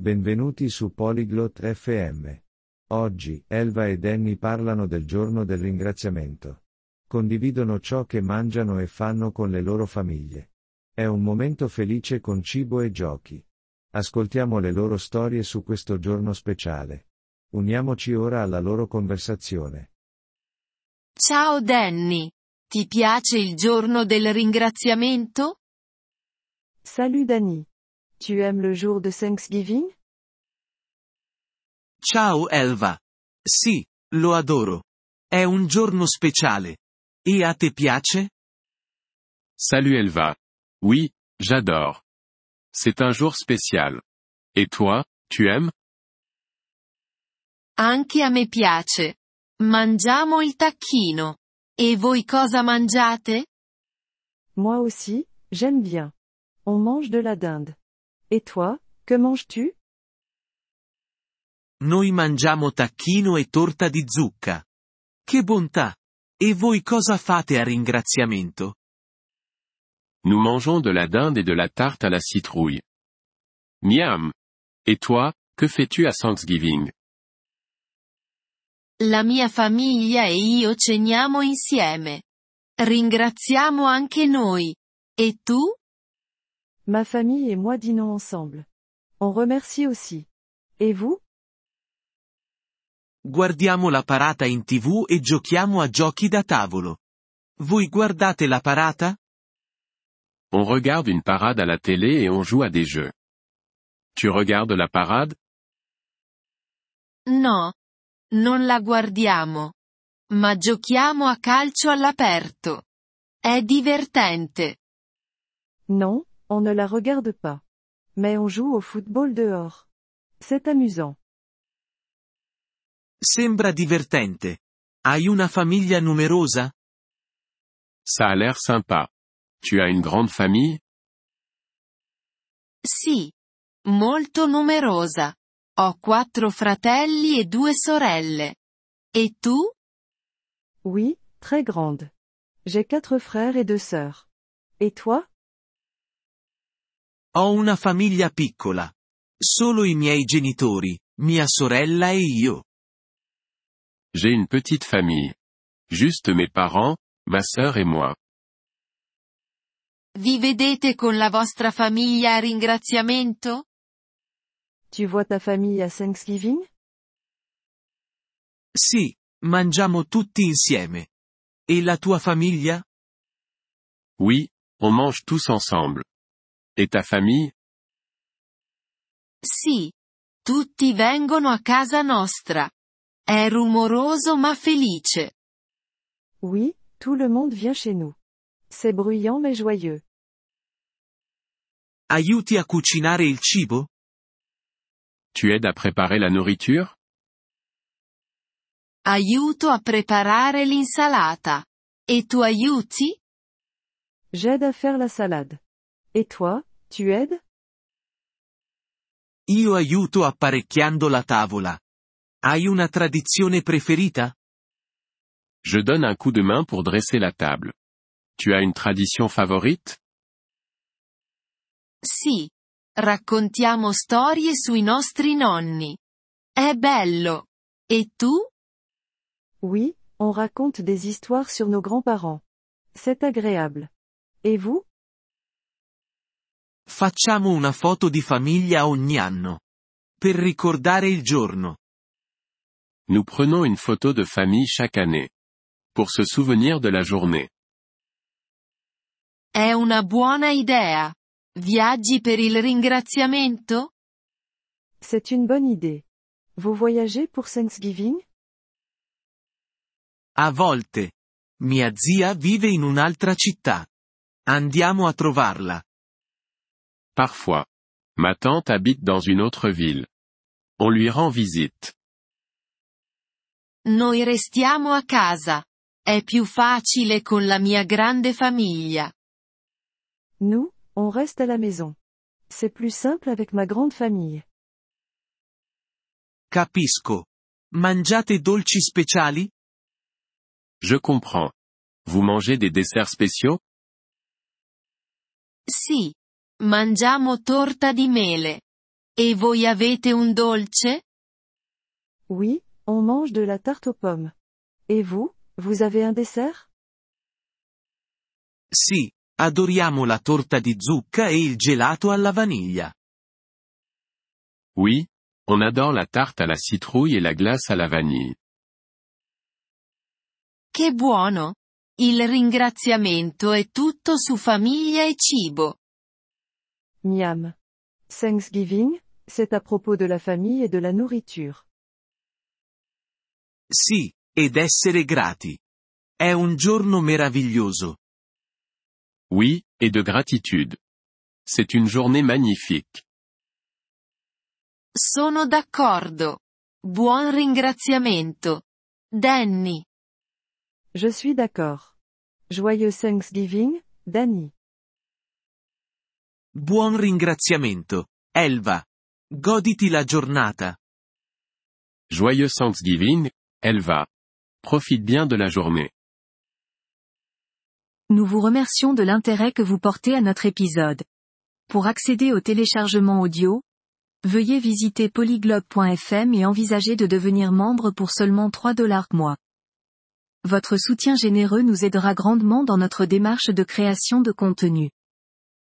Benvenuti su Polyglot FM. Oggi, Elva e Danny parlano del giorno del ringraziamento. Condividono ciò che mangiano e fanno con le loro famiglie. È un momento felice con cibo e giochi. Ascoltiamo le loro storie su questo giorno speciale. Uniamoci ora alla loro conversazione. Ciao Danny. Ti piace il giorno del ringraziamento? Salut Danny. Tu aimes le jour de Thanksgiving? Ciao Elva. Sì, lo adoro. È un giorno speciale. E a te piace? Salut Elva. Oui, j'adore. C'est un jour spécial. Et toi, tu aimes? Anche a me piace. Mangiamo il tacchino. E voi cosa mangiate? Moi aussi, j'aime bien. On mange de la dinde. Et toi, que manges-tu Noi mangiamo tacchino e torta di zucca. Che bontà! E voi cosa fate a ringraziamento? Nous mangeons de la dinde et de la tarte à la citrouille. Miam. Et toi, que fais-tu à Thanksgiving La mia famiglia e io ceniamo insieme. Ringraziamo anche noi. E tu? Ma famille et moi dînons ensemble. On remercie aussi. Et vous? Guardiamo la parata in tv e giochiamo a giochi da tavolo. Voi guardate la parata? On regarde une parade à la télé et on joue à des jeux. Tu regardes la parade? No. Non la guardiamo. Ma giochiamo a calcio all'aperto. È divertente. Non, on ne la regarde pas. Mais on joue au football dehors. C'est amusant. Sembra divertente. Hai una famiglia numerosa? Ça a l'air sympa. Tu as une grande famille? Sì. Molto numerosa. Ho quattro fratelli e due sorelle. E tu? Oui, très grande. J'ai quatre frères et deux sœurs. Et toi? Ho una famiglia piccola. Solo i miei genitori, mia sorella e io. J'ai une petite famille. Juste mes parents, ma sœur et moi. Vi vedete con la vostra famiglia a ringraziamento? Tu vois ta famille à Thanksgiving? Sì, mangiamo tutti insieme. E la tua famiglia? Oui, on mange tous ensemble. Et ta famille? Sì. Tutti vengono a casa nostra. È rumoroso ma felice. Oui, tout le monde vient chez nous. C'est bruyant mais joyeux. Aiuti a cucinare il cibo? Tu aides à préparer la nourriture? Aiuto a preparare l'insalata. E tu aiuti? J'aide à faire la salade. Et toi, tu aides? Io aiuto apparecchiando la tavola. Hai una tradizione preferita? Je donne un coup de main pour dresser la table. Tu as une tradition favorite? Sì. Raccontiamo storie sui nostri nonni. È bello. E tu? Oui, on raconte des histoires sur nos grands-parents. C'est agréable. Et vous? Facciamo una foto di famiglia ogni anno. Per ricordare il giorno. Nous prenons une photo de famille chaque année. Pour se souvenir de la journée. È una buona idea. Viaggi per il ringraziamento? C'est une bonne idée. Vous voyagez pour Thanksgiving A volte. Mia zia vive in un'altra città. Andiamo a trovarla. Parfois. Ma tante habite dans une autre ville. On lui rend visite. Noi restiamo a casa. È più facile con la mia grande famiglia. Nous, on reste à la maison. C'est plus simple avec ma grande famille. Capisco. Mangiate dolci speciali? Je comprends. Vous mangez des desserts spéciaux? Sì. Mangiamo torta di mele. E voi avete un dolce? Oui, on mange de la tarte aux pommes. Et vous, vous avez un dessert? Sì, adoriamo la torta di zucca e il gelato alla vaniglia. Oui, on adore la tarte à la citrouille et la glace à la vanille. Che buono! Il ringraziamento è tutto su famiglia e cibo. Miam. Thanksgiving, c'est à propos de la famille et de la nourriture. Sì, ed essere grati. È un giorno meraviglioso. Oui, et de gratitude. C'est une journée magnifique. Sono d'accordo. Buon ringraziamento. Danny. Je suis d'accord. Joyeux Thanksgiving, Danny. Buon ringraziamento, Elva. Goditi la giornata. Joyeux Thanksgiving, Elva. Profite bien de la journée. Nous vous remercions de l'intérêt que vous portez à notre épisode. Pour accéder au téléchargement audio, veuillez visiter polyglobe.fm et envisager de devenir membre pour seulement 3 dollars mois. Votre soutien généreux nous aidera grandement dans notre démarche de création de contenu.